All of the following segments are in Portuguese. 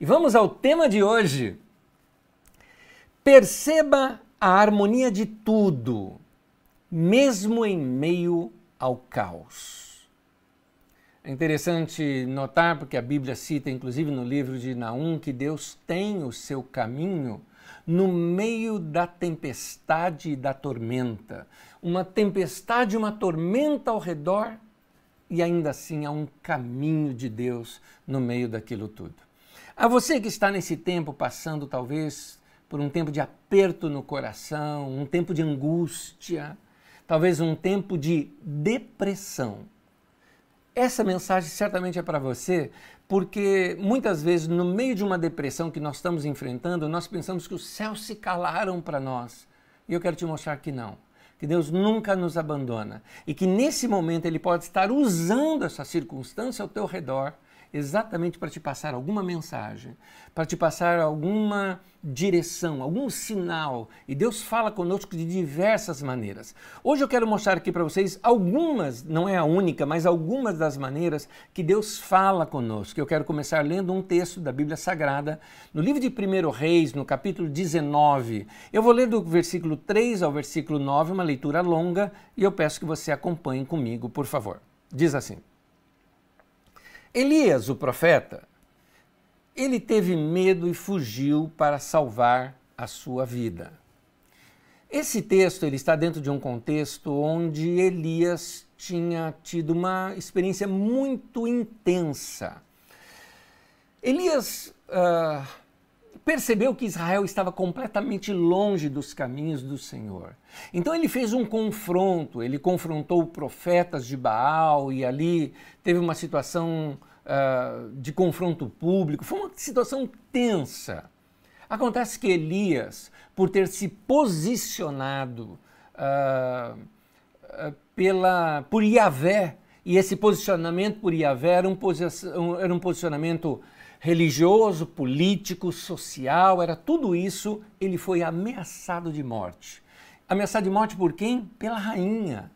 E vamos ao tema de hoje. Perceba a harmonia de tudo, mesmo em meio ao caos. É interessante notar, porque a Bíblia cita, inclusive no livro de Naum, que Deus tem o seu caminho no meio da tempestade e da tormenta. Uma tempestade, uma tormenta ao redor, e ainda assim há um caminho de Deus no meio daquilo tudo. A você que está nesse tempo passando, talvez, por um tempo de aperto no coração, um tempo de angústia, talvez um tempo de depressão. Essa mensagem certamente é para você, porque muitas vezes, no meio de uma depressão que nós estamos enfrentando, nós pensamos que os céus se calaram para nós. E eu quero te mostrar que não que Deus nunca nos abandona e que nesse momento Ele pode estar usando essa circunstância ao teu redor exatamente para te passar alguma mensagem, para te passar alguma direção, algum sinal. E Deus fala conosco de diversas maneiras. Hoje eu quero mostrar aqui para vocês algumas, não é a única, mas algumas das maneiras que Deus fala conosco. Eu quero começar lendo um texto da Bíblia Sagrada, no livro de 1 Reis, no capítulo 19. Eu vou ler do versículo 3 ao versículo 9, uma leitura longa, e eu peço que você acompanhe comigo, por favor. Diz assim: Elias, o profeta, ele teve medo e fugiu para salvar a sua vida. Esse texto ele está dentro de um contexto onde Elias tinha tido uma experiência muito intensa. Elias uh, percebeu que Israel estava completamente longe dos caminhos do Senhor. Então ele fez um confronto, ele confrontou profetas de Baal e ali teve uma situação uh, de confronto público, foi uma situação tensa. Acontece que Elias, por ter se posicionado uh, pela, por Yahvé, e esse posicionamento por Yahvé era um, era um posicionamento religioso, político, social, era tudo isso, ele foi ameaçado de morte. Ameaçado de morte por quem? Pela rainha.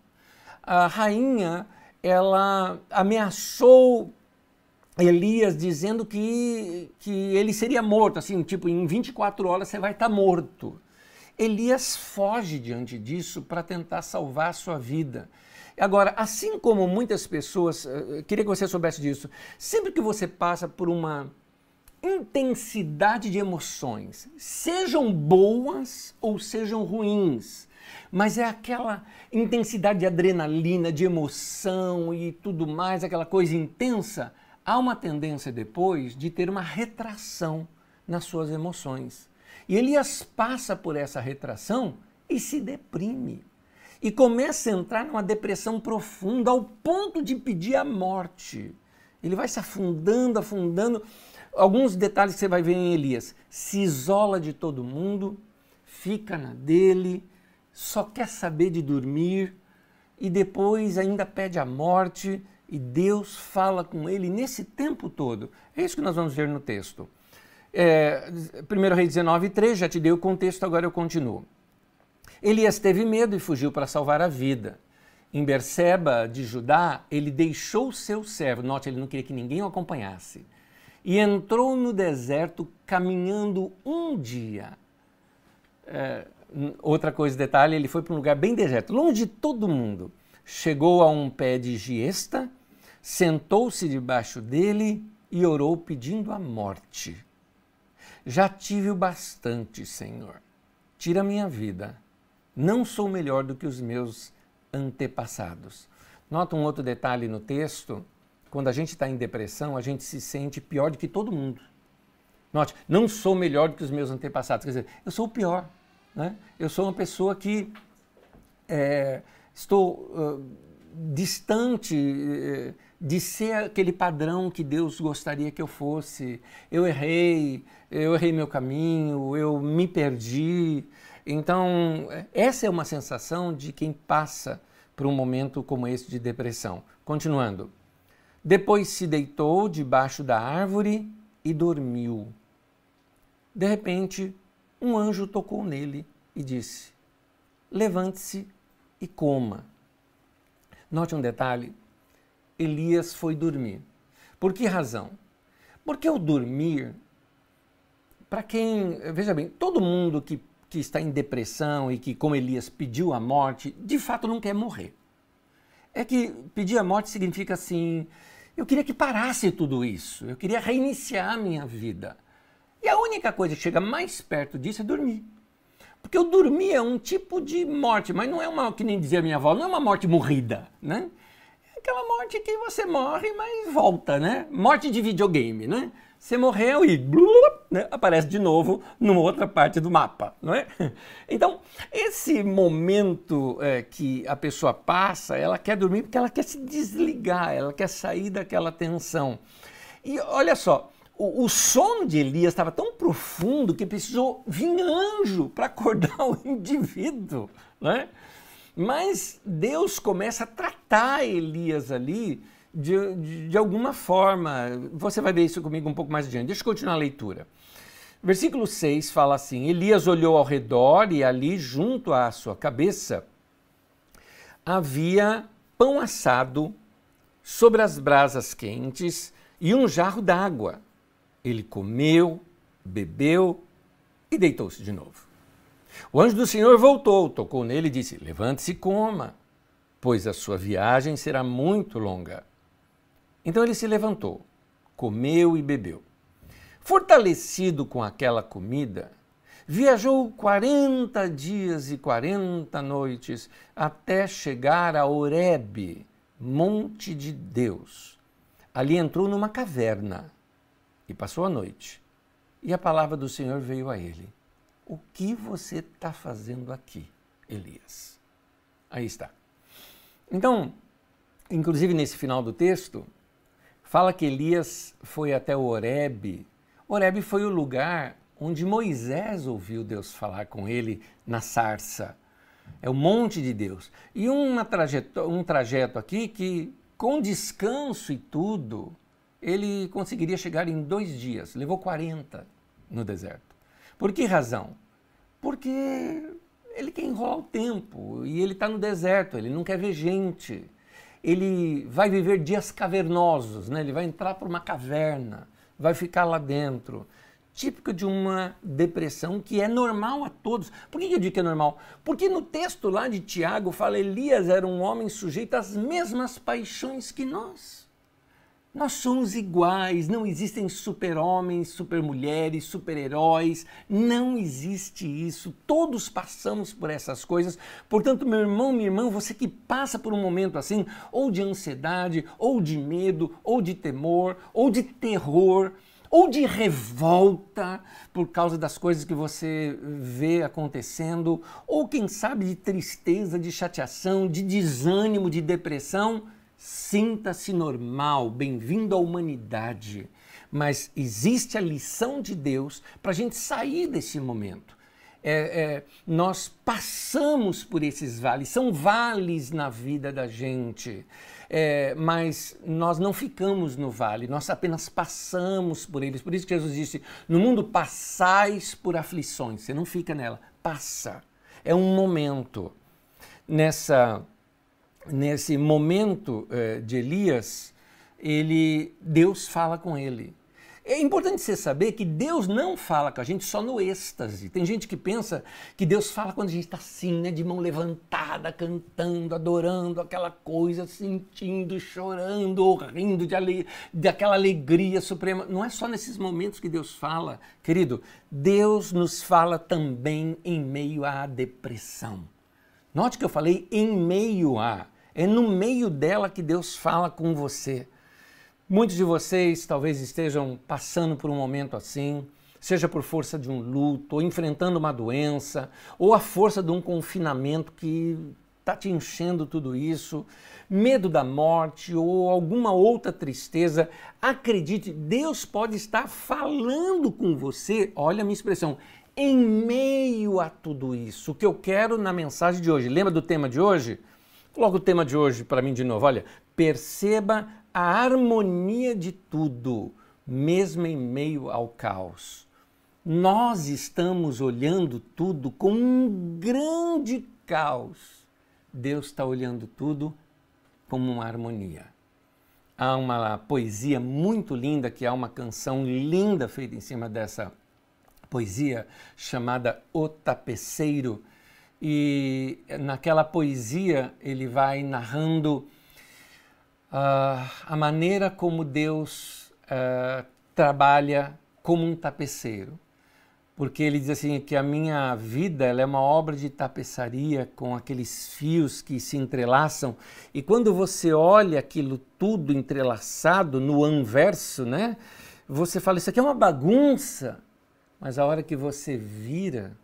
A rainha, ela ameaçou Elias dizendo que, que ele seria morto, assim, tipo, em 24 horas você vai estar tá morto. Elias foge diante disso para tentar salvar a sua vida. Agora, assim como muitas pessoas, eh, queria que você soubesse disso, sempre que você passa por uma intensidade de emoções, sejam boas ou sejam ruins, mas é aquela intensidade de adrenalina, de emoção e tudo mais, aquela coisa intensa, há uma tendência depois de ter uma retração nas suas emoções. E Elias passa por essa retração e se deprime. E começa a entrar numa depressão profunda ao ponto de pedir a morte. Ele vai se afundando, afundando. Alguns detalhes você vai ver em Elias. Se isola de todo mundo, fica na dele, só quer saber de dormir e depois ainda pede a morte e Deus fala com ele nesse tempo todo. É isso que nós vamos ver no texto. É, 1 Rei 19, 3, já te dei o contexto, agora eu continuo. Elias teve medo e fugiu para salvar a vida. Em Berseba de Judá, ele deixou seu servo, note, ele não queria que ninguém o acompanhasse, e entrou no deserto caminhando um dia. É, outra coisa, detalhe, ele foi para um lugar bem deserto, longe de todo mundo. Chegou a um pé de giesta, sentou-se debaixo dele e orou pedindo a morte. Já tive o bastante, Senhor. Tira minha vida. Não sou melhor do que os meus antepassados. Nota um outro detalhe no texto. Quando a gente está em depressão, a gente se sente pior do que todo mundo. Note, não sou melhor do que os meus antepassados. Quer dizer, eu sou o pior. Né? Eu sou uma pessoa que é, estou uh, distante uh, de ser aquele padrão que Deus gostaria que eu fosse. Eu errei, eu errei meu caminho, eu me perdi. Então, essa é uma sensação de quem passa por um momento como esse de depressão. Continuando. Depois se deitou debaixo da árvore e dormiu. De repente, um anjo tocou nele e disse: Levante-se e coma. Note um detalhe Elias foi dormir. Por que razão? Porque o dormir para quem, veja bem, todo mundo que, que está em depressão e que, como Elias, pediu a morte, de fato não quer morrer. É que pedir a morte significa assim: eu queria que parasse tudo isso, eu queria reiniciar a minha vida. E a única coisa que chega mais perto disso é dormir. Porque o dormir é um tipo de morte, mas não é uma, que nem dizia minha avó, não é uma morte morrida, né? É aquela morte que você morre, mas volta, né? Morte de videogame, né? Você morreu e né, aparece de novo numa outra parte do mapa, não é? Então, esse momento é, que a pessoa passa, ela quer dormir porque ela quer se desligar, ela quer sair daquela tensão. E olha só, o, o sono de Elias estava tão profundo que precisou vir anjo para acordar o indivíduo, né? Mas Deus começa a tratar Elias ali de, de, de alguma forma. Você vai ver isso comigo um pouco mais adiante. Deixa eu continuar a leitura. Versículo 6 fala assim: Elias olhou ao redor e ali, junto à sua cabeça, havia pão assado sobre as brasas quentes e um jarro d'água. Ele comeu, bebeu e deitou-se de novo. O anjo do Senhor voltou, tocou nele e disse: Levante-se e coma, pois a sua viagem será muito longa. Então ele se levantou, comeu e bebeu. Fortalecido com aquela comida, viajou 40 dias e 40 noites até chegar a Horebe, monte de Deus. Ali entrou numa caverna e passou a noite. E a palavra do Senhor veio a ele: O que você está fazendo aqui, Elias? Aí está. Então, inclusive nesse final do texto, fala que Elias foi até o Horebe. Horebe foi o lugar onde Moisés ouviu Deus falar com ele na sarça. É o monte de Deus. E uma um trajeto aqui que, com descanso e tudo, ele conseguiria chegar em dois dias. Levou 40 no deserto. Por que razão? Porque ele quer enrolar o tempo e ele está no deserto, ele não quer ver gente ele vai viver dias cavernosos, né? ele vai entrar por uma caverna, vai ficar lá dentro. Típico de uma depressão que é normal a todos. Por que eu digo que é normal? Porque no texto lá de Tiago fala Elias era um homem sujeito às mesmas paixões que nós. Nós somos iguais, não existem super-homens, super-mulheres, super-heróis, não existe isso. Todos passamos por essas coisas. Portanto, meu irmão, minha irmã, você que passa por um momento assim, ou de ansiedade, ou de medo, ou de temor, ou de terror, ou de revolta por causa das coisas que você vê acontecendo, ou quem sabe de tristeza, de chateação, de desânimo, de depressão, Sinta-se normal, bem-vindo à humanidade. Mas existe a lição de Deus para a gente sair desse momento. É, é, nós passamos por esses vales, são vales na vida da gente, é, mas nós não ficamos no vale, nós apenas passamos por eles. Por isso que Jesus disse: No mundo passais por aflições, você não fica nela, passa. É um momento. Nessa nesse momento eh, de Elias, ele, Deus fala com ele. É importante você saber que Deus não fala com a gente só no êxtase. Tem gente que pensa que Deus fala quando a gente está assim, né, de mão levantada, cantando, adorando aquela coisa, sentindo, chorando, rindo de ale... daquela alegria suprema. Não é só nesses momentos que Deus fala. Querido, Deus nos fala também em meio à depressão. Note que eu falei em meio a. É no meio dela que Deus fala com você. Muitos de vocês talvez estejam passando por um momento assim, seja por força de um luto, ou enfrentando uma doença, ou a força de um confinamento que está te enchendo tudo isso, medo da morte ou alguma outra tristeza. Acredite, Deus pode estar falando com você, olha a minha expressão, em meio a tudo isso. O que eu quero na mensagem de hoje, lembra do tema de hoje? Coloca o tema de hoje para mim de novo. Olha, perceba a harmonia de tudo, mesmo em meio ao caos. Nós estamos olhando tudo com um grande caos. Deus está olhando tudo como uma harmonia. Há uma poesia muito linda, que há uma canção linda feita em cima dessa poesia chamada O Tapeceiro. E naquela poesia ele vai narrando uh, a maneira como Deus uh, trabalha como um tapeceiro. Porque ele diz assim que a minha vida é uma obra de tapeçaria com aqueles fios que se entrelaçam. E quando você olha aquilo tudo entrelaçado no anverso, né? Você fala, isso aqui é uma bagunça. Mas a hora que você vira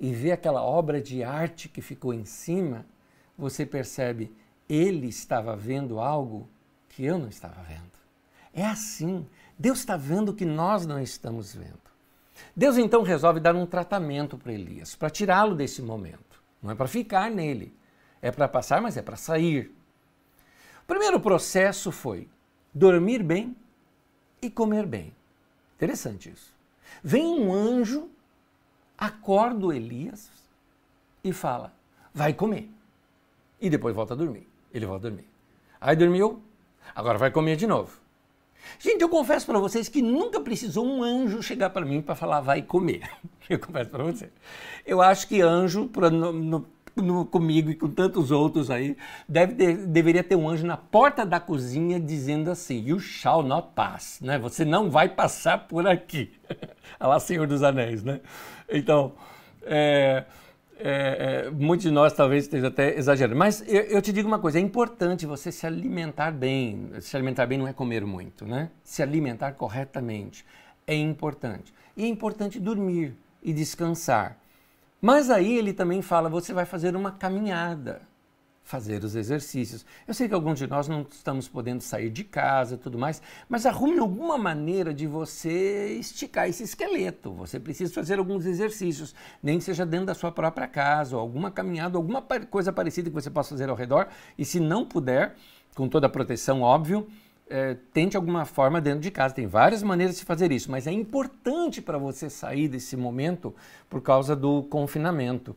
e vê aquela obra de arte que ficou em cima, você percebe, ele estava vendo algo que eu não estava vendo. É assim. Deus está vendo o que nós não estamos vendo. Deus então resolve dar um tratamento para Elias, para tirá-lo desse momento. Não é para ficar nele, é para passar, mas é para sair. O primeiro processo foi dormir bem e comer bem. Interessante isso. Vem um anjo, acorda o Elias e fala: vai comer. E depois volta a dormir. Ele volta a dormir. Aí dormiu, agora vai comer de novo. Gente, eu confesso para vocês que nunca precisou um anjo chegar para mim para falar vai comer. Eu confesso para você. Eu acho que anjo, pra, no, no, no, comigo e com tantos outros aí, deve ter, deveria ter um anjo na porta da cozinha dizendo assim: You shall not pass. Né? Você não vai passar por aqui. Olha lá, Senhor dos Anéis, né? Então, é, é, é, muitos de nós talvez esteja até exagerando. Mas eu, eu, te digo uma coisa: é importante você se alimentar bem. Se alimentar bem não é comer muito, né? Se alimentar corretamente é importante. E é importante dormir e descansar. Mas aí ele também fala: você vai fazer uma caminhada fazer os exercícios. Eu sei que alguns de nós não estamos podendo sair de casa e tudo mais, mas arrume alguma maneira de você esticar esse esqueleto. Você precisa fazer alguns exercícios, nem que seja dentro da sua própria casa, ou alguma caminhada, alguma coisa parecida que você possa fazer ao redor. E se não puder, com toda a proteção, óbvio, é, tente alguma forma dentro de casa. Tem várias maneiras de fazer isso, mas é importante para você sair desse momento por causa do confinamento.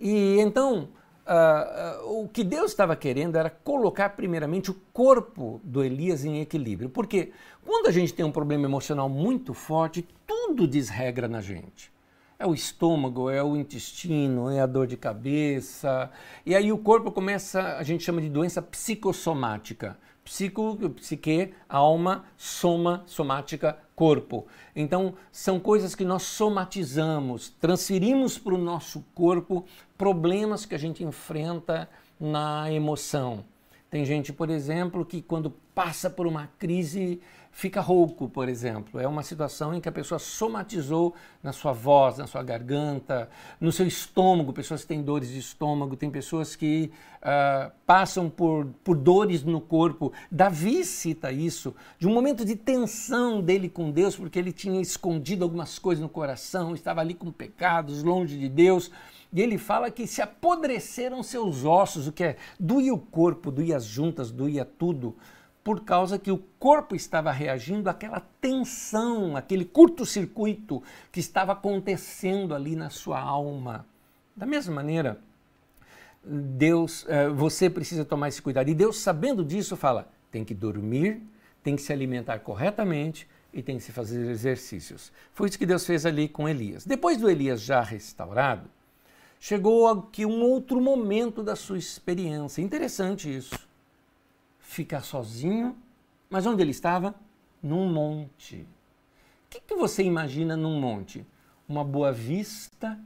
E então, Uh, uh, o que Deus estava querendo era colocar primeiramente o corpo do Elias em equilíbrio. Porque quando a gente tem um problema emocional muito forte, tudo desregra na gente. É o estômago, é o intestino, é a dor de cabeça. E aí o corpo começa, a gente chama de doença psicossomática. Psico, psique, alma, soma, somática, corpo. Então, são coisas que nós somatizamos, transferimos para o nosso corpo problemas que a gente enfrenta na emoção. Tem gente, por exemplo, que quando passa por uma crise fica rouco, por exemplo. É uma situação em que a pessoa somatizou na sua voz, na sua garganta, no seu estômago. Pessoas que têm dores de estômago, tem pessoas que uh, passam por, por dores no corpo. Davi cita isso, de um momento de tensão dele com Deus, porque ele tinha escondido algumas coisas no coração, estava ali com pecados, longe de Deus. E ele fala que se apodreceram seus ossos, o que é doía o corpo, doía as juntas, doía tudo, por causa que o corpo estava reagindo àquela tensão, aquele curto-circuito que estava acontecendo ali na sua alma. Da mesma maneira, Deus, eh, você precisa tomar esse cuidado. E Deus, sabendo disso, fala: tem que dormir, tem que se alimentar corretamente e tem que se fazer exercícios. Foi isso que Deus fez ali com Elias. Depois do Elias já restaurado, chegou aqui um outro momento da sua experiência. Interessante isso. Ficar sozinho, mas onde ele estava? Num monte. O que, que você imagina num monte? Uma boa vista,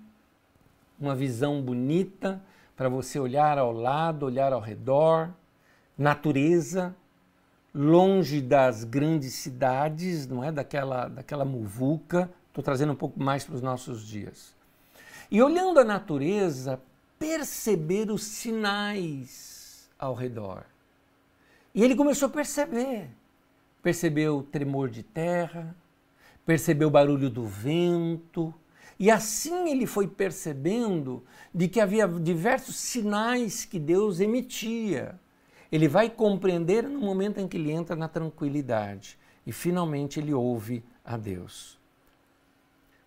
uma visão bonita para você olhar ao lado, olhar ao redor, natureza, longe das grandes cidades, não é? Daquela, daquela muvuca. Estou trazendo um pouco mais para os nossos dias. E olhando a natureza, perceber os sinais ao redor. E ele começou a perceber. Percebeu o tremor de terra, percebeu o barulho do vento, e assim ele foi percebendo de que havia diversos sinais que Deus emitia. Ele vai compreender no momento em que ele entra na tranquilidade e finalmente ele ouve a Deus.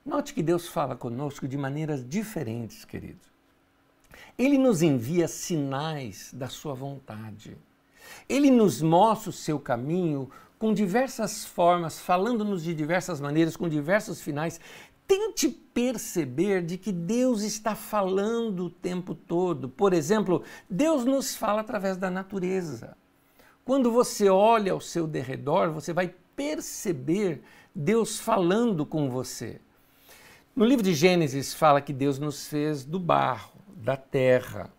Note que Deus fala conosco de maneiras diferentes, querido. Ele nos envia sinais da sua vontade. Ele nos mostra o seu caminho com diversas formas, falando-nos de diversas maneiras, com diversos finais. Tente perceber de que Deus está falando o tempo todo. Por exemplo, Deus nos fala através da natureza. Quando você olha ao seu derredor, você vai perceber Deus falando com você. No livro de Gênesis fala que Deus nos fez do barro, da terra.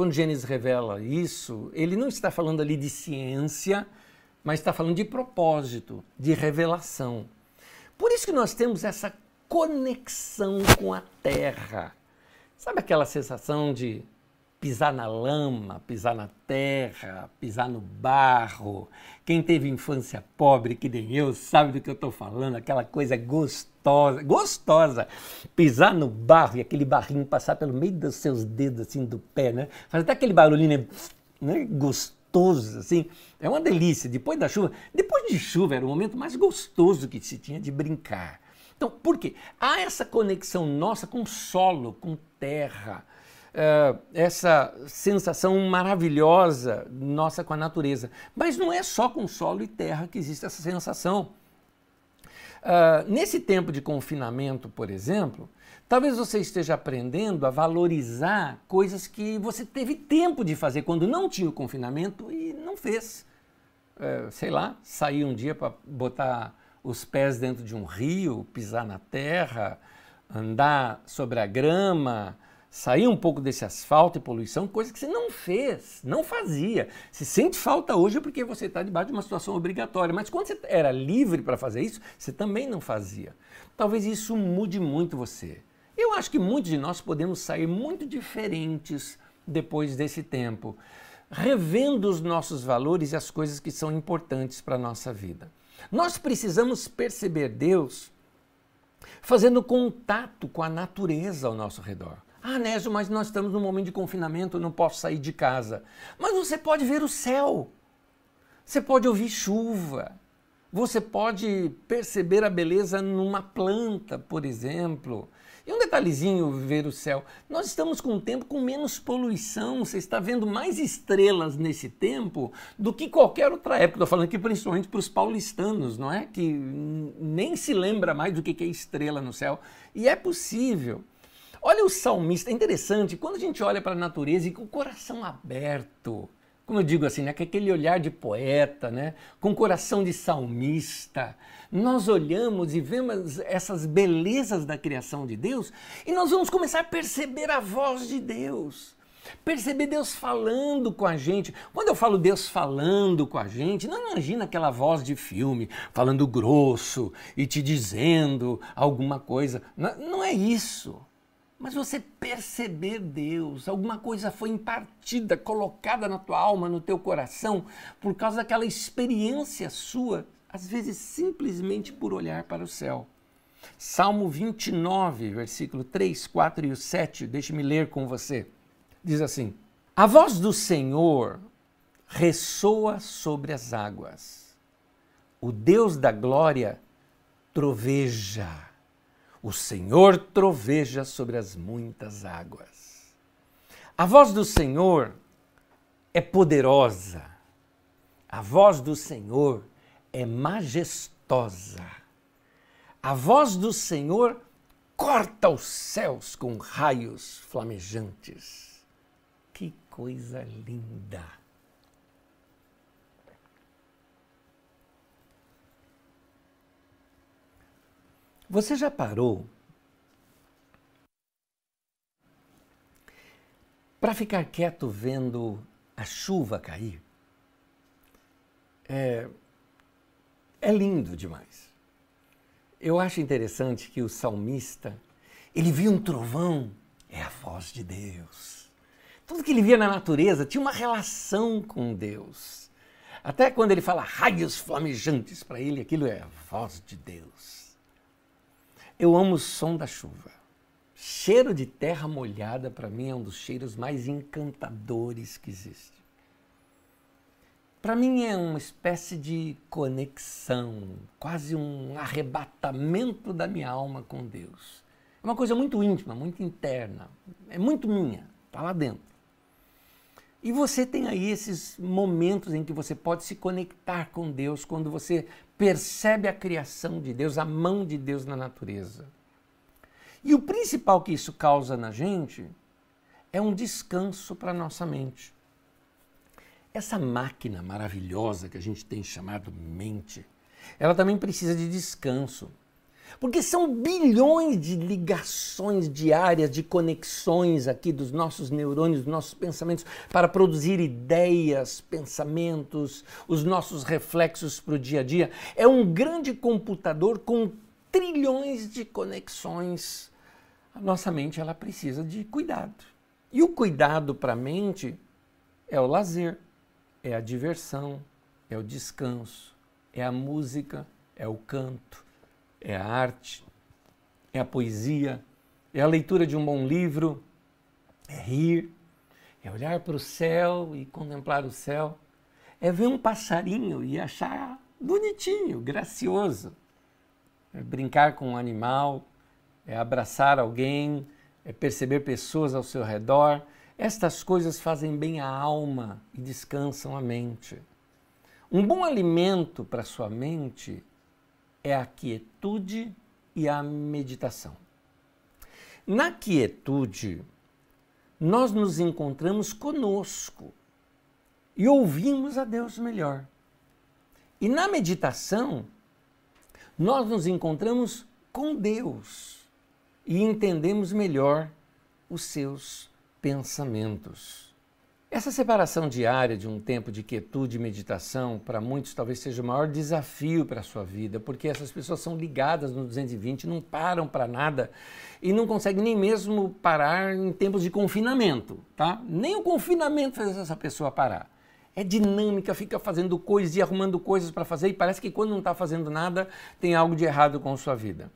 Quando Gênesis revela isso, ele não está falando ali de ciência, mas está falando de propósito, de revelação. Por isso que nós temos essa conexão com a terra. Sabe aquela sensação de pisar na lama, pisar na terra, pisar no barro. Quem teve infância pobre, que nem eu, sabe do que eu estou falando, aquela coisa gostosa, gostosa. Pisar no barro e aquele barrinho passar pelo meio dos seus dedos, assim, do pé, né? Faz até aquele barulhinho, né? né? Gostoso, assim. É uma delícia. Depois da chuva, depois de chuva era o momento mais gostoso que se tinha de brincar. Então, por quê? Há essa conexão nossa com solo, com terra, uh, essa sensação maravilhosa nossa com a natureza. Mas não é só com solo e terra que existe essa sensação. Uh, nesse tempo de confinamento, por exemplo, talvez você esteja aprendendo a valorizar coisas que você teve tempo de fazer quando não tinha o confinamento e não fez. Uh, sei lá, sair um dia para botar os pés dentro de um rio, pisar na terra, andar sobre a grama, sair um pouco desse asfalto e poluição, coisa que você não fez, não fazia. Se sente falta hoje porque você está debaixo de uma situação obrigatória, mas quando você era livre para fazer isso, você também não fazia. Talvez isso mude muito você. Eu acho que muitos de nós podemos sair muito diferentes depois desse tempo, revendo os nossos valores e as coisas que são importantes para a nossa vida. Nós precisamos perceber Deus fazendo contato com a natureza ao nosso redor. Ah, Nésio, mas nós estamos num momento de confinamento, não posso sair de casa. Mas você pode ver o céu, você pode ouvir chuva, você pode perceber a beleza numa planta, por exemplo. E um detalhezinho, ver o céu. Nós estamos com um tempo com menos poluição. Você está vendo mais estrelas nesse tempo do que qualquer outra época. Estou falando aqui principalmente para os paulistanos, não é? Que nem se lembra mais do que é estrela no céu. E é possível. Olha o salmista, é interessante, quando a gente olha para a natureza e com o coração aberto, como eu digo assim, né, com aquele olhar de poeta, né, com o coração de salmista, nós olhamos e vemos essas belezas da criação de Deus e nós vamos começar a perceber a voz de Deus. Perceber Deus falando com a gente. Quando eu falo Deus falando com a gente, não imagina aquela voz de filme, falando grosso e te dizendo alguma coisa. Não, não é isso mas você perceber Deus, alguma coisa foi impartida, colocada na tua alma, no teu coração, por causa daquela experiência sua, às vezes simplesmente por olhar para o céu. Salmo 29, versículo 3, 4 e 7, deixe-me ler com você. Diz assim: A voz do Senhor ressoa sobre as águas, o Deus da glória troveja o Senhor troveja sobre as muitas águas. A voz do Senhor é poderosa. A voz do Senhor é majestosa. A voz do Senhor corta os céus com raios flamejantes. Que coisa linda! Você já parou para ficar quieto vendo a chuva cair? É, é lindo demais. Eu acho interessante que o salmista, ele viu um trovão, é a voz de Deus. Tudo que ele via na natureza tinha uma relação com Deus. Até quando ele fala raios flamejantes, para ele aquilo é a voz de Deus. Eu amo o som da chuva. Cheiro de terra molhada, para mim, é um dos cheiros mais encantadores que existe. Para mim, é uma espécie de conexão, quase um arrebatamento da minha alma com Deus. É uma coisa muito íntima, muito interna, é muito minha, está lá dentro. E você tem aí esses momentos em que você pode se conectar com Deus, quando você percebe a criação de Deus, a mão de Deus na natureza. E o principal que isso causa na gente é um descanso para a nossa mente. Essa máquina maravilhosa que a gente tem chamado mente, ela também precisa de descanso. Porque são bilhões de ligações diárias, de conexões aqui dos nossos neurônios, dos nossos pensamentos, para produzir ideias, pensamentos, os nossos reflexos para o dia a dia. É um grande computador com trilhões de conexões. A nossa mente ela precisa de cuidado. E o cuidado para a mente é o lazer, é a diversão, é o descanso, é a música, é o canto é a arte, é a poesia, é a leitura de um bom livro, é rir, é olhar para o céu e contemplar o céu, é ver um passarinho e achar bonitinho, gracioso, é brincar com um animal, é abraçar alguém, é perceber pessoas ao seu redor. Estas coisas fazem bem à alma e descansam a mente. Um bom alimento para sua mente é a quietude e a meditação. Na quietude, nós nos encontramos conosco e ouvimos a Deus melhor. E na meditação, nós nos encontramos com Deus e entendemos melhor os seus pensamentos. Essa separação diária de um tempo de quietude e meditação, para muitos talvez seja o maior desafio para a sua vida, porque essas pessoas são ligadas no 220, não param para nada e não conseguem nem mesmo parar em tempos de confinamento, tá? Nem o confinamento faz essa pessoa parar. É dinâmica, fica fazendo coisas e arrumando coisas para fazer e parece que quando não está fazendo nada tem algo de errado com a sua vida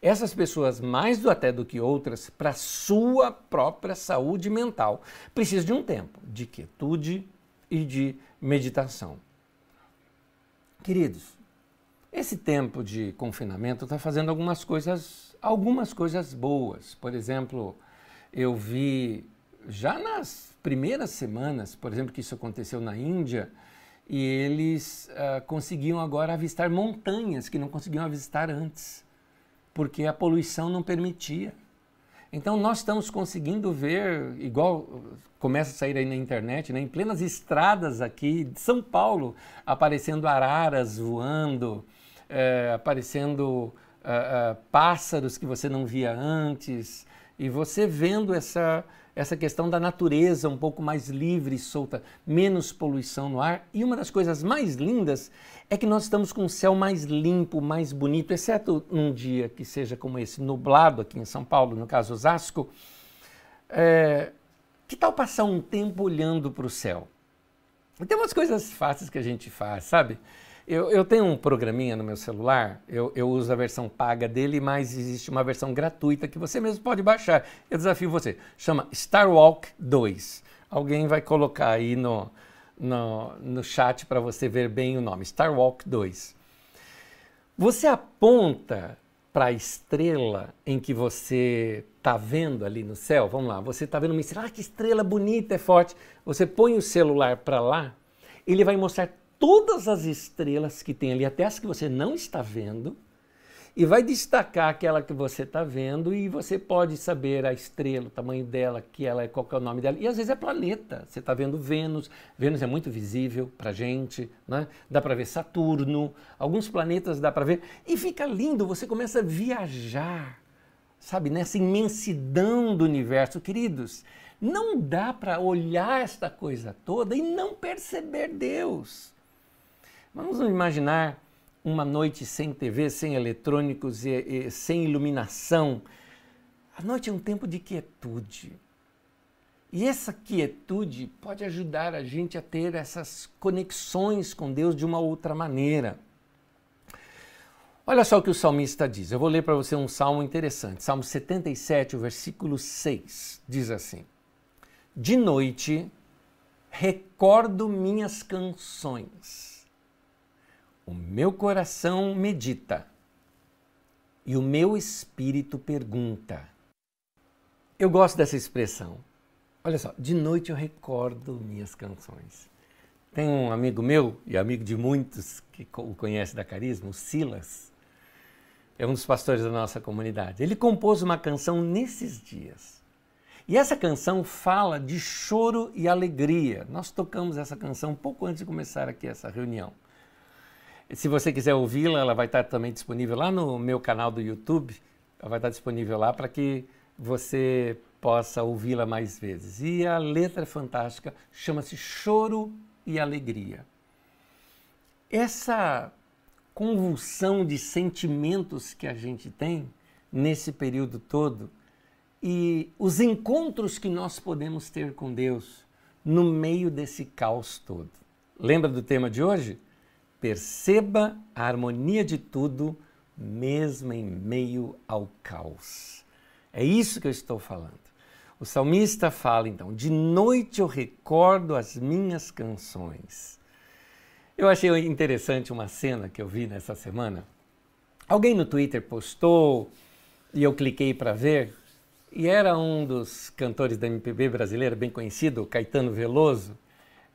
essas pessoas, mais do até do que outras, para sua própria saúde mental, precisam de um tempo de quietude e de meditação. Queridos, esse tempo de confinamento está fazendo algumas coisas, algumas coisas boas. Por exemplo, eu vi já nas primeiras semanas, por exemplo, que isso aconteceu na Índia, e eles uh, conseguiam agora avistar montanhas que não conseguiam avistar antes porque a poluição não permitia. Então nós estamos conseguindo ver, igual começa a sair aí na internet, né, em plenas estradas aqui de São Paulo, aparecendo araras voando, é, aparecendo é, é, pássaros que você não via antes, e você vendo essa, essa questão da natureza um pouco mais livre e solta, menos poluição no ar. E uma das coisas mais lindas é que nós estamos com um céu mais limpo, mais bonito, exceto num dia que seja como esse, nublado aqui em São Paulo, no caso Osasco. É, que tal passar um tempo olhando para o céu? Tem umas coisas fáceis que a gente faz, sabe? Eu, eu, tenho um programinha no meu celular, eu, eu, uso a versão paga dele, mas existe uma versão gratuita que você mesmo pode baixar. Eu desafio você. Chama Star Walk 2. Alguém vai colocar aí no, no, no chat para você ver bem o nome. Star Walk 2. Você aponta para a estrela em que você está vendo ali no céu. Vamos lá, você está vendo uma estrela, ah, que estrela bonita, é forte. Você põe o celular para lá, ele vai mostrar todas as estrelas que tem ali, até as que você não está vendo, e vai destacar aquela que você está vendo e você pode saber a estrela, o tamanho dela, que ela é, qual é o nome dela. E às vezes é planeta. Você está vendo Vênus. Vênus é muito visível para gente, né? Dá para ver Saturno. Alguns planetas dá para ver e fica lindo. Você começa a viajar, sabe, nessa imensidão do universo, queridos. Não dá para olhar esta coisa toda e não perceber Deus. Vamos imaginar uma noite sem TV, sem eletrônicos e, e sem iluminação. A noite é um tempo de quietude. E essa quietude pode ajudar a gente a ter essas conexões com Deus de uma outra maneira. Olha só o que o salmista diz. Eu vou ler para você um salmo interessante. Salmo 77, o versículo 6, diz assim: De noite recordo minhas canções o meu coração medita e o meu espírito pergunta. Eu gosto dessa expressão. Olha só, de noite eu recordo minhas canções. Tem um amigo meu, e amigo de muitos que o conhece da Carisma, o Silas, é um dos pastores da nossa comunidade. Ele compôs uma canção nesses dias. E essa canção fala de choro e alegria. Nós tocamos essa canção um pouco antes de começar aqui essa reunião. Se você quiser ouvi-la, ela vai estar também disponível lá no meu canal do YouTube. Ela vai estar disponível lá para que você possa ouvi-la mais vezes. E a letra fantástica, chama-se Choro e Alegria. Essa convulsão de sentimentos que a gente tem nesse período todo e os encontros que nós podemos ter com Deus no meio desse caos todo. Lembra do tema de hoje? Perceba a harmonia de tudo, mesmo em meio ao caos. É isso que eu estou falando. O salmista fala então: De noite eu recordo as minhas canções. Eu achei interessante uma cena que eu vi nessa semana. Alguém no Twitter postou e eu cliquei para ver, e era um dos cantores da MPB brasileira, bem conhecido, Caetano Veloso.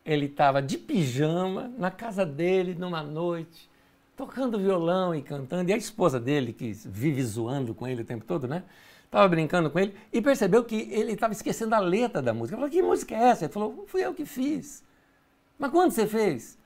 Ele estava de pijama na casa dele numa noite, tocando violão e cantando, e a esposa dele, que vive zoando com ele o tempo todo, né? Estava brincando com ele e percebeu que ele estava esquecendo a letra da música. Falou: Que música é essa? Ele falou: Fui eu que fiz. Mas quando você fez?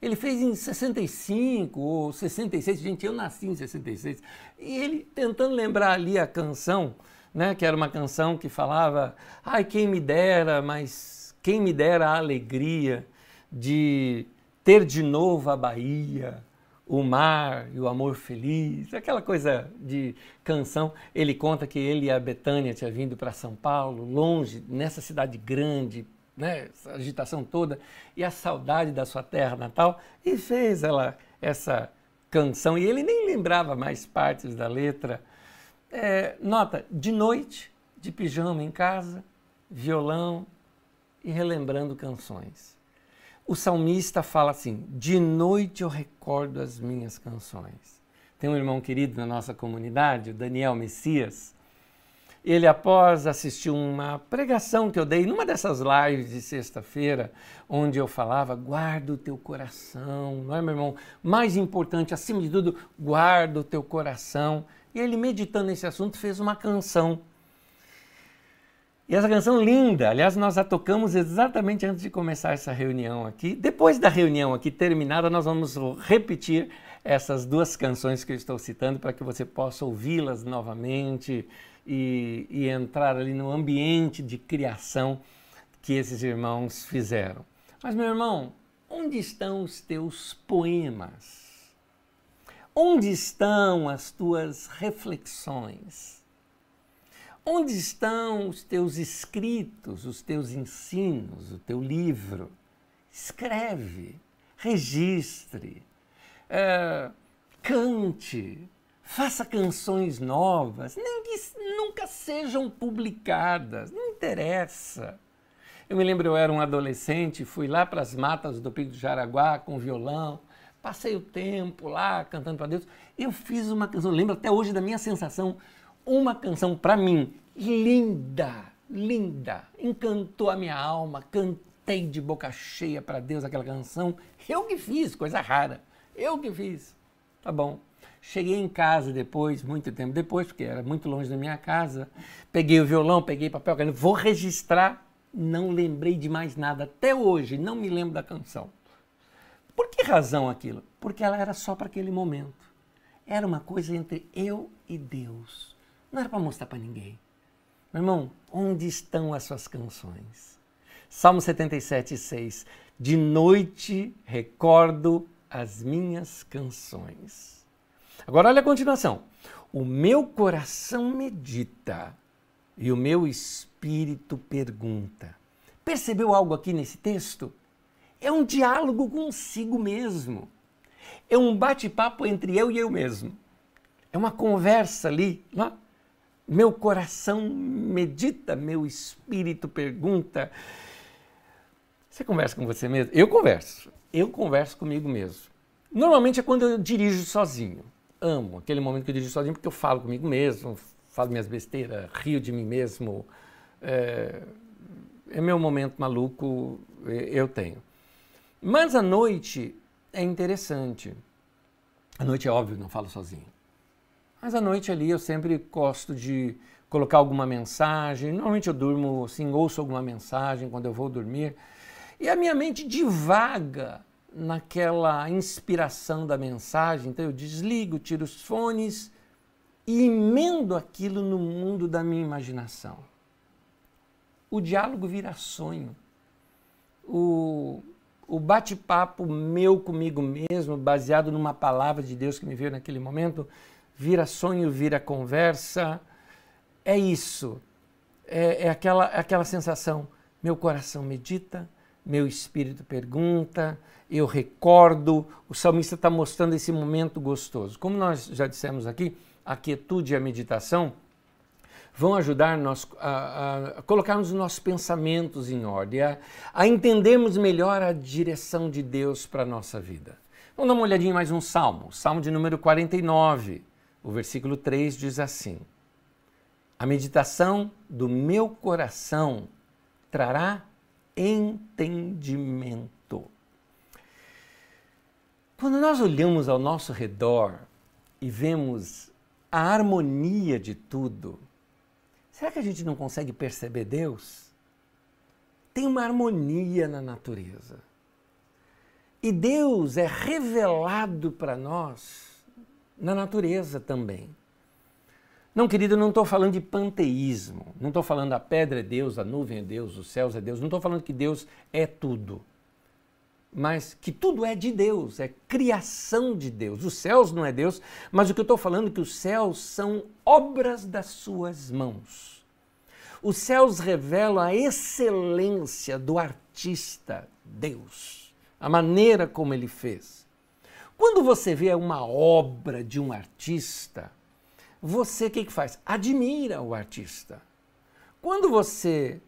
Ele fez em 65 ou 66. Gente, eu nasci em 66. E ele tentando lembrar ali a canção, né, que era uma canção que falava: Ai, quem me dera, mas quem me dera a alegria de ter de novo a Bahia o mar e o amor feliz, aquela coisa de canção. Ele conta que ele e a Betânia tinham vindo para São Paulo, longe, nessa cidade grande, né, essa agitação toda, e a saudade da sua terra natal, e fez ela essa canção. E ele nem lembrava mais partes da letra. É, nota, de noite, de pijama em casa, violão e relembrando canções o salmista fala assim: De noite eu recordo as minhas canções. Tem um irmão querido na nossa comunidade, o Daniel Messias. Ele, após assistir uma pregação que eu dei numa dessas lives de sexta-feira, onde eu falava: guarda o teu coração, não é, meu irmão? Mais importante, acima de tudo, guarda o teu coração. E ele, meditando nesse assunto, fez uma canção e essa canção linda, aliás, nós a tocamos exatamente antes de começar essa reunião aqui. Depois da reunião aqui terminada, nós vamos repetir essas duas canções que eu estou citando para que você possa ouvi-las novamente e, e, entrar ali no ambiente de criação que esses irmãos fizeram. Mas, meu irmão, onde estão os teus poemas? Onde estão as tuas reflexões? Onde estão os teus escritos, os teus ensinos, o teu livro? Escreve, registre, é, cante, faça canções novas, nem que nunca sejam publicadas, não interessa. Eu me lembro, eu era um adolescente, fui lá para as matas do Pico do Jaraguá com violão, passei o tempo lá cantando para Deus. Eu fiz uma canção, lembro até hoje da minha sensação uma canção para mim linda, linda, encantou a minha alma, cantei de boca cheia para Deus aquela canção. Eu que fiz, coisa rara. Eu que fiz. Tá bom. Cheguei em casa depois, muito tempo depois, porque era muito longe da minha casa. Peguei o violão, peguei papel, vou registrar. Não lembrei de mais nada. Até hoje, não me lembro da canção. Por que razão aquilo? Porque ela era só para aquele momento. Era uma coisa entre eu e Deus. Não era para mostrar para ninguém. Meu irmão, onde estão as suas canções? Salmo 77, 6. De noite recordo as minhas canções. Agora olha a continuação. O meu coração medita e o meu espírito pergunta. Percebeu algo aqui nesse texto? É um diálogo consigo mesmo. É um bate-papo entre eu e eu mesmo. É uma conversa ali, lá? Meu coração medita, meu espírito pergunta. Você conversa com você mesmo? Eu converso. Eu converso comigo mesmo. Normalmente é quando eu dirijo sozinho. Amo aquele momento que eu dirijo sozinho porque eu falo comigo mesmo, falo minhas besteiras, rio de mim mesmo, é, é meu momento maluco, eu tenho. Mas a noite é interessante. A noite é óbvio, não falo sozinho. Mas à noite ali eu sempre gosto de colocar alguma mensagem. Normalmente eu durmo assim, ouço alguma mensagem quando eu vou dormir. E a minha mente divaga naquela inspiração da mensagem. Então eu desligo, tiro os fones e emendo aquilo no mundo da minha imaginação. O diálogo vira sonho. O, o bate-papo meu comigo mesmo, baseado numa palavra de Deus que me veio naquele momento, vira sonho, vira conversa. É isso. É, é aquela, aquela sensação. Meu coração medita, meu espírito pergunta, eu recordo. O salmista está mostrando esse momento gostoso. Como nós já dissemos aqui, a quietude e a meditação vão ajudar nós a, a colocarmos os nossos pensamentos em ordem, a, a entendermos melhor a direção de Deus para a nossa vida. Vamos dar uma olhadinha em mais um salmo, salmo de número 49. O versículo 3 diz assim: A meditação do meu coração trará entendimento. Quando nós olhamos ao nosso redor e vemos a harmonia de tudo, será que a gente não consegue perceber Deus? Tem uma harmonia na natureza. E Deus é revelado para nós na natureza também. Não, querido, não estou falando de panteísmo. Não estou falando a pedra é Deus, a nuvem é Deus, os céus é Deus. Não estou falando que Deus é tudo. Mas que tudo é de Deus, é criação de Deus. Os céus não é Deus, mas o que eu estou falando é que os céus são obras das suas mãos. Os céus revelam a excelência do artista, Deus, a maneira como ele fez. Quando você vê uma obra de um artista, você o que, que faz? Admira o artista. Quando você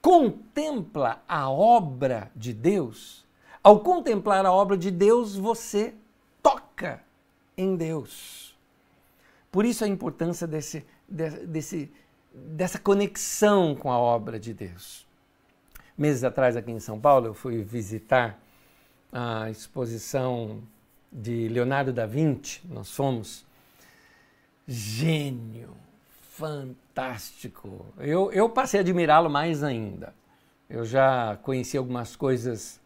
contempla a obra de Deus, ao contemplar a obra de Deus, você toca em Deus. Por isso a importância desse, desse, dessa conexão com a obra de Deus. Meses atrás, aqui em São Paulo, eu fui visitar a exposição de Leonardo da Vinci. Nós fomos gênio, fantástico. Eu, eu passei a admirá-lo mais ainda. Eu já conheci algumas coisas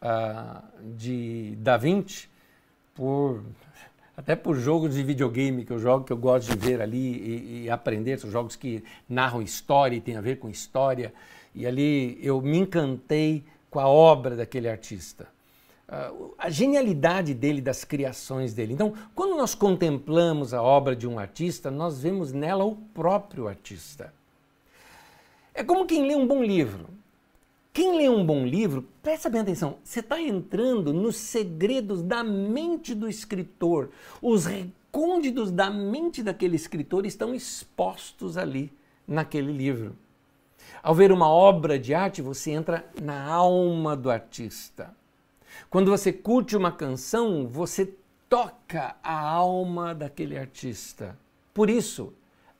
uh, de Da Vinci por até por jogos de videogame que eu jogo, que eu gosto de ver ali e, e, aprender, são jogos que narram história e tem a ver com história. E ali eu me encantei com a obra daquele artista a genialidade dele, das criações dele. Então, quando nós contemplamos a obra de um artista, nós vemos nela o próprio artista. É como quem lê um bom livro. Quem lê um bom livro, presta bem atenção, você está entrando nos segredos da mente do escritor. Os recônditos da mente daquele escritor estão expostos ali, naquele livro. Ao ver uma obra de arte, você entra na alma do artista. Quando você curte uma canção, você toca a alma daquele artista. Por isso,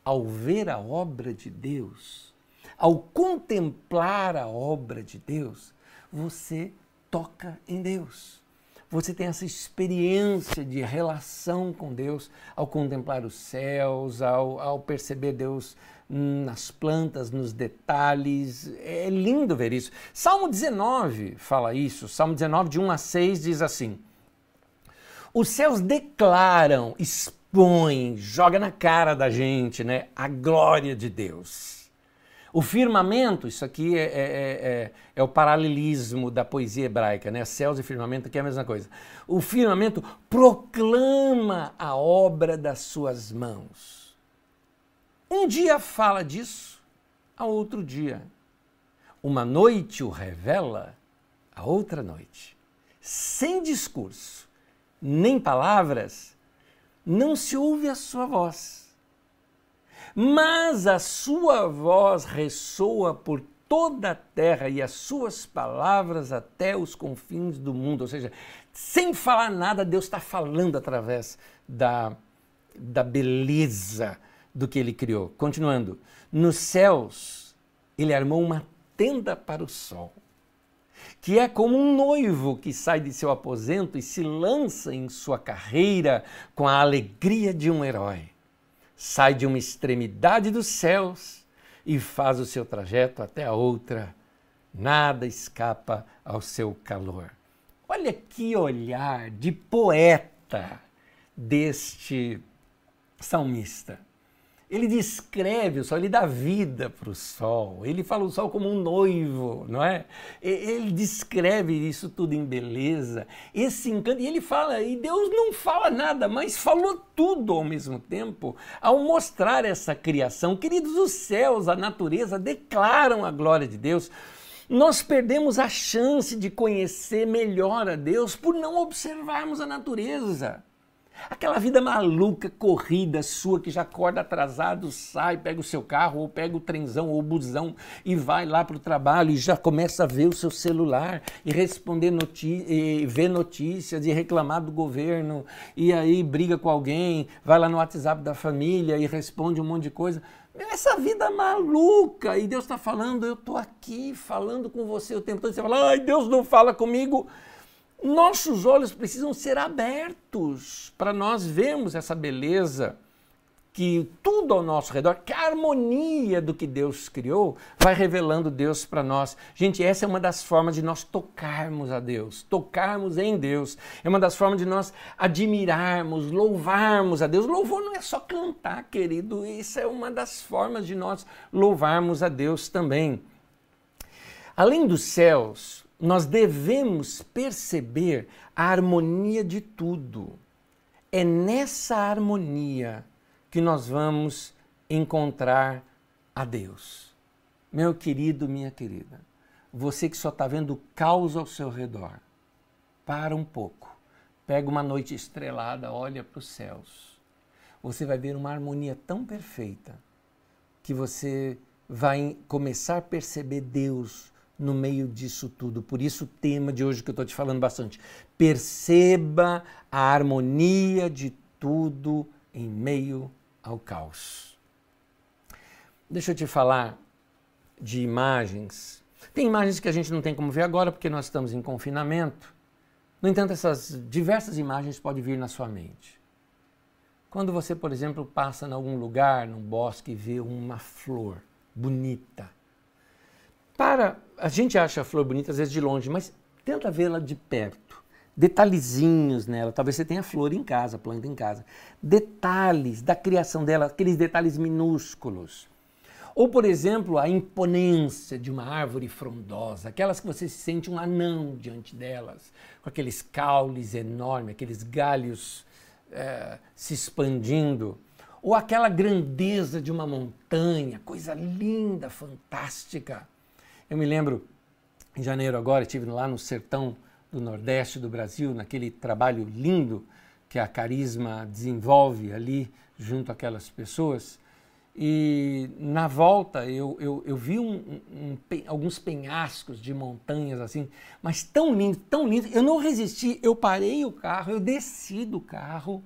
ao ver a obra de Deus, ao contemplar a obra de Deus, você toca em Deus. Você tem essa experiência de relação com Deus ao contemplar os céus, ao, ao perceber Deus nas plantas, nos detalhes. É lindo ver isso. Salmo 19 fala isso. Salmo 19, de 1 a 6, diz assim: Os céus declaram, expõem, joga na cara da gente, né? A glória de Deus. O firmamento, isso aqui é, é, é, é, o paralelismo da poesia hebraica, né? Céus e firmamento aqui é a mesma coisa. O firmamento proclama a obra das suas mãos. Um dia fala disso, a outro dia. Uma noite o revela, a outra noite. Sem discurso, nem palavras, não se ouve a sua voz. Mas a sua voz ressoa por toda a terra e as suas palavras até os confins do mundo. Ou seja, sem falar nada, Deus está falando através da, da beleza do que ele criou. Continuando, nos céus ele armou uma tenda para o sol, que é como um noivo que sai de seu aposento e se lança em sua carreira com a alegria de um herói. Sai de uma extremidade dos céus e faz o seu trajeto até a outra. Nada escapa ao seu calor. Olha que olhar de poeta deste salmista. Ele descreve o sol, ele dá vida para o sol, ele fala o sol como um noivo, não é? Ele descreve isso tudo em beleza, esse encanto, e ele fala, e Deus não fala nada, mas falou tudo ao mesmo tempo, ao mostrar essa criação. Queridos, os céus, a natureza declaram a glória de Deus. Nós perdemos a chance de conhecer melhor a Deus por não observarmos a natureza. Aquela vida maluca, corrida sua, que já acorda atrasado, sai, pega o seu carro, ou pega o trenzão ou o busão e vai lá para o trabalho e já começa a ver o seu celular e responder notícias, ver notícias e reclamar do governo, e aí briga com alguém, vai lá no WhatsApp da família e responde um monte de coisa. Essa vida maluca, e Deus está falando, eu estou aqui falando com você o tempo todo. Você fala, ai, Deus não fala comigo. Nossos olhos precisam ser abertos para nós vermos essa beleza que tudo ao nosso redor, que a harmonia do que Deus criou, vai revelando Deus para nós. Gente, essa é uma das formas de nós tocarmos a Deus, tocarmos em Deus. É uma das formas de nós admirarmos, louvarmos a Deus. Louvor não é só cantar, querido, isso é uma das formas de nós louvarmos a Deus também. Além dos céus, nós devemos perceber a harmonia de tudo. É nessa harmonia que nós vamos encontrar a Deus. Meu querido, minha querida, você que só está vendo caos ao seu redor, para um pouco, pega uma noite estrelada, olha para os céus. Você vai ver uma harmonia tão perfeita que você vai começar a perceber Deus no meio disso tudo. Por isso o tema de hoje que eu estou te falando bastante. Perceba a harmonia de tudo em meio ao caos. Deixa eu te falar de imagens. Tem imagens que a gente não tem como ver agora porque nós estamos em confinamento. No entanto, essas diversas imagens podem vir na sua mente. Quando você, por exemplo, passa em algum lugar, num bosque, e vê uma flor bonita, para, a gente acha a flor bonita às vezes de longe, mas tenta vê-la de perto. Detalhezinhos nela, talvez você tenha flor em casa, planta em casa. Detalhes da criação dela, aqueles detalhes minúsculos. Ou, por exemplo, a imponência de uma árvore frondosa, aquelas que você se sente um anão diante delas, com aqueles caules enormes, aqueles galhos é, se expandindo. Ou aquela grandeza de uma montanha, coisa linda, fantástica. Eu me lembro, em janeiro agora, estive lá no sertão do Nordeste do Brasil, naquele trabalho lindo que a Carisma desenvolve ali junto àquelas pessoas. E na volta eu, eu, eu vi um, um, alguns penhascos de montanhas assim, mas tão lindo, tão lindo. Eu não resisti, eu parei o carro, eu desci do carro.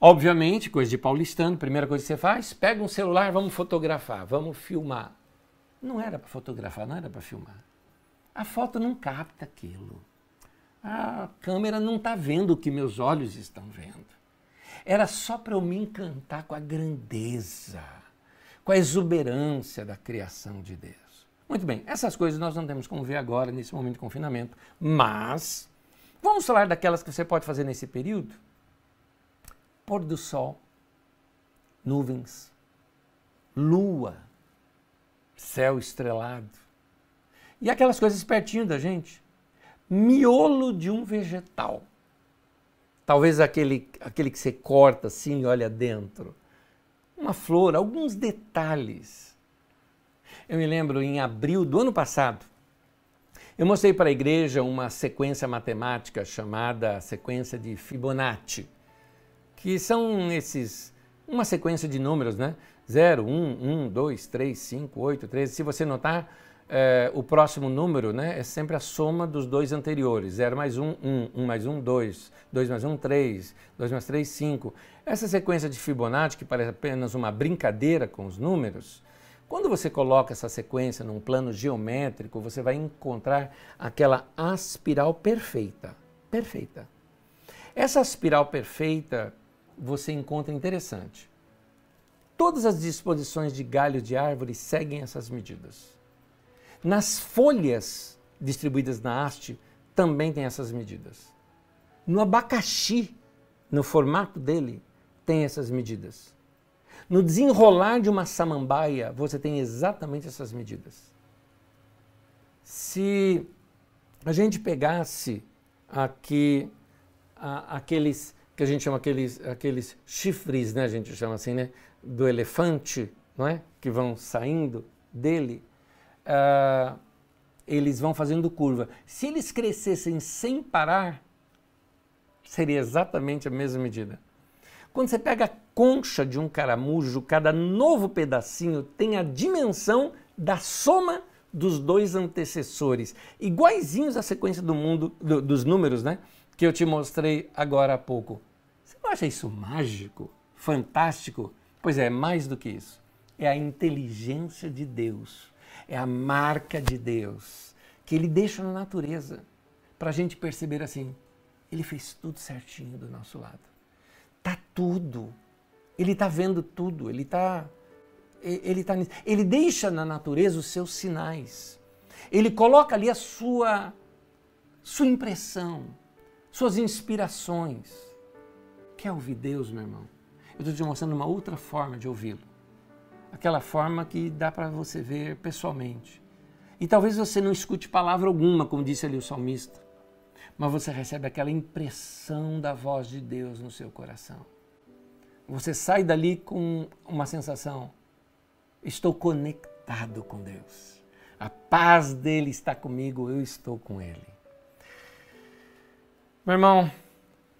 Obviamente, coisa de paulistano, primeira coisa que você faz, pega um celular, vamos fotografar, vamos filmar. Não era para fotografar, não era para filmar. A foto não capta aquilo. A câmera não está vendo o que meus olhos estão vendo. Era só para eu me encantar com a grandeza, com a exuberância da criação de Deus. Muito bem, essas coisas nós não temos como ver agora, nesse momento de confinamento, mas vamos falar daquelas que você pode fazer nesse período? Pôr do sol, nuvens, lua céu estrelado. E aquelas coisas pertinho da gente. Miolo de um vegetal. Talvez aquele, aquele que você corta assim e olha dentro. Uma flor, alguns detalhes. Eu me lembro em abril do ano passado, eu mostrei para a igreja uma sequência matemática chamada sequência de Fibonacci, que são esses uma sequência de números, né? 0, 1, 1, 2, 3, 5, 8, 13. Se você notar, é, o próximo número né, é sempre a soma dos dois anteriores. 0 mais 1, 1, 1 mais 1, 2, 2 mais 1, 3, 2 mais 3, 5. Essa sequência de Fibonacci, que parece apenas uma brincadeira com os números, Quando você coloca essa sequência num plano geométrico, você vai encontrar aquela aspiral perfeita. Perfeita. Essa espiral perfeita você encontra interessante. Todas as disposições de galho de árvore seguem essas medidas. Nas folhas distribuídas na haste também tem essas medidas. No abacaxi, no formato dele, tem essas medidas. No desenrolar de uma samambaia, você tem exatamente essas medidas. Se a gente pegasse aqui a, aqueles que a gente chama aqueles, aqueles chifres, né, a gente chama assim, né, do elefante, não é, que vão saindo dele, uh, eles vão fazendo curva. Se eles crescessem sem parar, seria exatamente a mesma medida. Quando você pega a concha de um caramujo, cada novo pedacinho tem a dimensão da soma dos dois antecessores, iguaizinhos à sequência do mundo do, dos números, né? Que eu te mostrei agora há pouco. Você não acha isso mágico, fantástico? Pois é, mais do que isso. É a inteligência de Deus, é a marca de Deus que Ele deixa na natureza para a gente perceber assim: Ele fez tudo certinho do nosso lado. Tá tudo. Ele está vendo tudo. Ele está ele, tá, ele deixa na natureza os seus sinais. Ele coloca ali a sua, sua impressão, suas inspirações. Quer ouvir Deus, meu irmão? Eu estou te mostrando uma outra forma de ouvi-lo. Aquela forma que dá para você ver pessoalmente. E talvez você não escute palavra alguma, como disse ali o salmista, mas você recebe aquela impressão da voz de Deus no seu coração. Você sai dali com uma sensação: estou conectado com Deus. A paz dele está comigo, eu estou com ele. Meu irmão,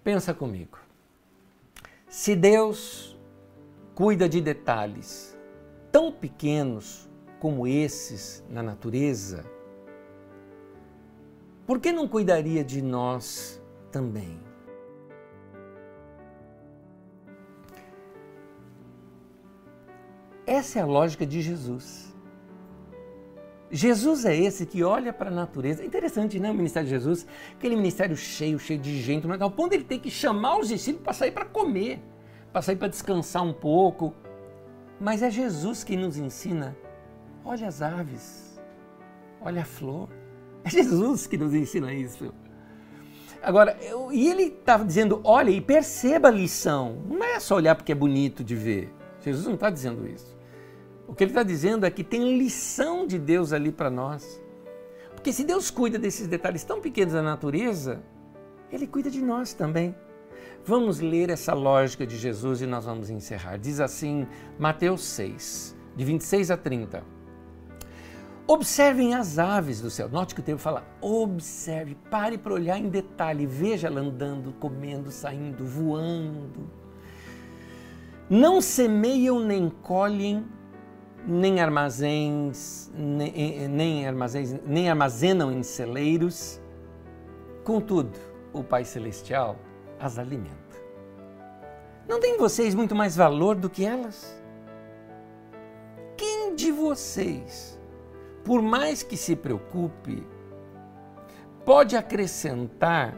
pensa comigo. Se Deus cuida de detalhes tão pequenos como esses na natureza, por que não cuidaria de nós também? Essa é a lógica de Jesus. Jesus é esse que olha para a natureza. Interessante, né? O ministério de Jesus, aquele ministério cheio, cheio de gente, mas ao ponto ele tem que chamar os discípulos para sair para comer, para sair para descansar um pouco. Mas é Jesus que nos ensina: olha as aves, olha a flor. É Jesus que nos ensina isso. Agora, eu, e ele estava dizendo: olha e perceba a lição. Não é só olhar porque é bonito de ver. Jesus não está dizendo isso. O que ele está dizendo é que tem lição de Deus ali para nós. Porque se Deus cuida desses detalhes tão pequenos da natureza, ele cuida de nós também. Vamos ler essa lógica de Jesus e nós vamos encerrar. Diz assim, Mateus 6, de 26 a 30. Observem as aves do céu. Note que o tempo fala, observe, pare para olhar em detalhe, veja ela andando, comendo, saindo, voando. Não semeiam nem colhem, nem armazéns, nem, nem, armazéns, nem armazenam em celeiros. Contudo, o Pai Celestial as alimenta. Não tem vocês muito mais valor do que elas? Quem de vocês, por mais que se preocupe, pode acrescentar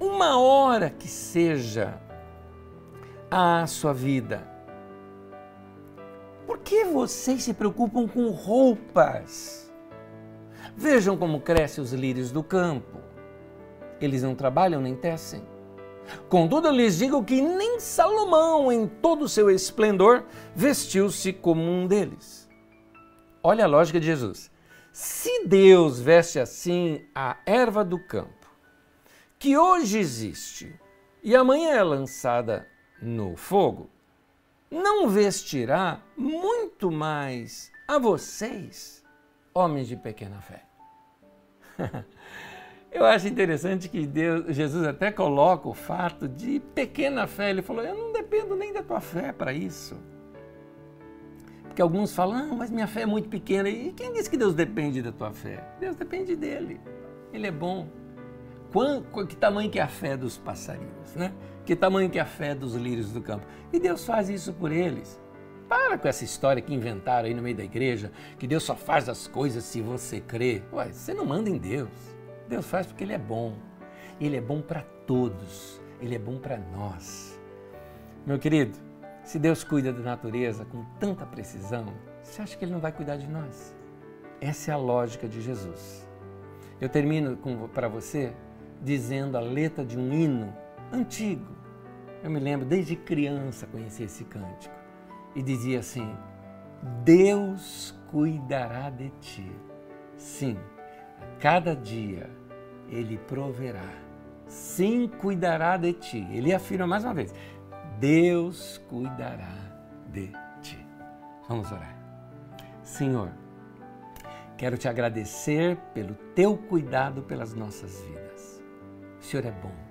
uma hora que seja à sua vida? Por que vocês se preocupam com roupas? Vejam como crescem os lírios do campo. Eles não trabalham nem tecem. Contudo, lhes digo que nem Salomão, em todo o seu esplendor, vestiu-se como um deles. Olha a lógica de Jesus. Se Deus veste assim a erva do campo, que hoje existe e amanhã é lançada no fogo, não vestirá muito mais a vocês, homens de pequena fé. Eu acho interessante que Deus, Jesus até coloca o fato de pequena fé. Ele falou: Eu não dependo nem da tua fé para isso. Porque alguns falam: ah, Mas minha fé é muito pequena. E quem disse que Deus depende da tua fé? Deus depende dele. Ele é bom. Quanto, que tamanho que é a fé dos passarinhos, né? Que tamanho que é a fé dos lírios do campo. E Deus faz isso por eles. Para com essa história que inventaram aí no meio da igreja, que Deus só faz as coisas se você crê. Ué, você não manda em Deus. Deus faz porque Ele é bom. Ele é bom para todos. Ele é bom para nós. Meu querido, se Deus cuida da natureza com tanta precisão, você acha que Ele não vai cuidar de nós? Essa é a lógica de Jesus. Eu termino para você dizendo a letra de um hino antigo. Eu me lembro, desde criança conheci esse cântico. E dizia assim: Deus cuidará de ti. Sim, a cada dia Ele proverá. Sim, cuidará de ti. Ele afirma mais uma vez: Deus cuidará de ti. Vamos orar. Senhor, Quero te agradecer pelo teu cuidado pelas nossas vidas. O Senhor é bom.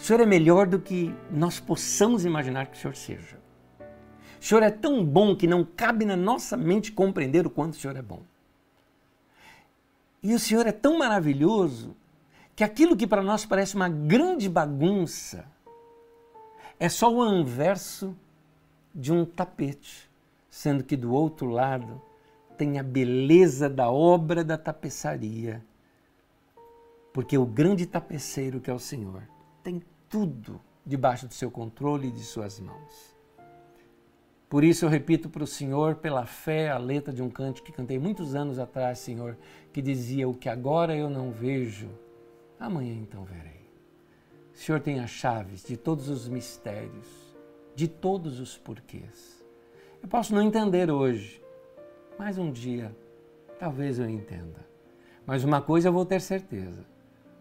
O Senhor é melhor do que nós possamos imaginar que o Senhor seja. O Senhor é tão bom que não cabe na nossa mente compreender o quanto o Senhor é bom. E o Senhor é tão maravilhoso que aquilo que para nós parece uma grande bagunça é só o anverso de um tapete, sendo que do outro lado tem a beleza da obra da tapeçaria. Porque o grande tapeceiro que é o Senhor tem tudo debaixo do seu controle e de suas mãos. Por isso eu repito para o Senhor, pela fé, a letra de um canto que cantei muitos anos atrás, Senhor, que dizia: O que agora eu não vejo, amanhã então verei. O Senhor tem as chaves de todos os mistérios, de todos os porquês. Eu posso não entender hoje, mas um dia, talvez eu entenda. Mas uma coisa eu vou ter certeza: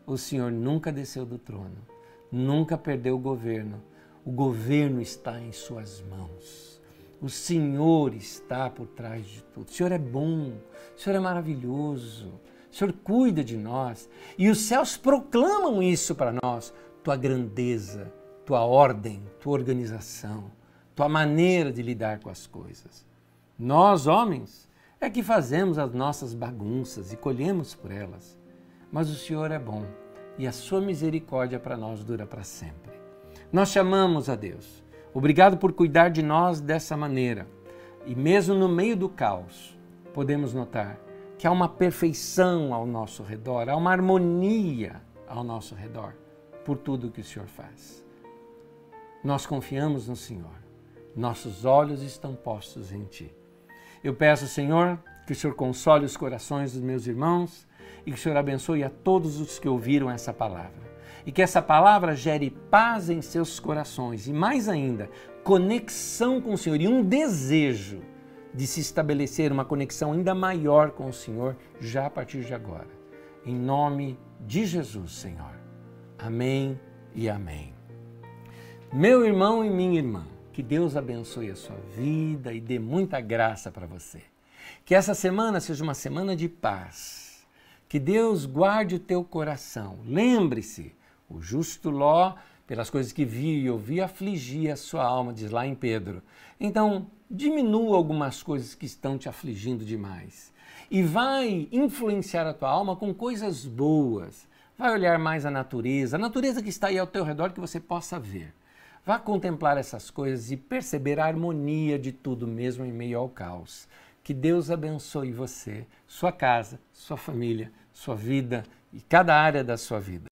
o Senhor nunca desceu do trono, nunca perdeu o governo. O governo está em Suas mãos. O Senhor está por trás de tudo. O Senhor é bom, o Senhor é maravilhoso, o Senhor cuida de nós. E os céus proclamam isso para nós: tua grandeza, tua ordem, tua organização, tua maneira de lidar com as coisas. Nós, homens, é que fazemos as nossas bagunças e colhemos por elas. Mas o Senhor é bom e a sua misericórdia para nós dura para sempre. Nós chamamos a Deus. Obrigado por cuidar de nós dessa maneira. E mesmo no meio do caos, podemos notar que há uma perfeição ao nosso redor, há uma harmonia ao nosso redor por tudo que o Senhor faz. Nós confiamos no Senhor. Nossos olhos estão postos em Ti. Eu peço, Senhor, que o Senhor console os corações dos meus irmãos e que o Senhor abençoe a todos os que ouviram essa palavra. E que essa palavra gere paz em seus corações e, mais ainda, conexão com o Senhor e um desejo de se estabelecer uma conexão ainda maior com o Senhor já a partir de agora. Em nome de Jesus, Senhor. Amém e amém. Meu irmão e minha irmã, que Deus abençoe a sua vida e dê muita graça para você. Que essa semana seja uma semana de paz. Que Deus guarde o teu coração. Lembre-se, o justo Ló, pelas coisas que viu e ouviu, afligia a sua alma, diz lá em Pedro. Então, diminua algumas coisas que estão te afligindo demais. E vai influenciar a tua alma com coisas boas. Vai olhar mais a natureza, a natureza que está aí ao teu redor que você possa ver. Vá contemplar essas coisas e perceber a harmonia de tudo, mesmo em meio ao caos. Que Deus abençoe você, sua casa, sua família, sua vida e cada área da sua vida.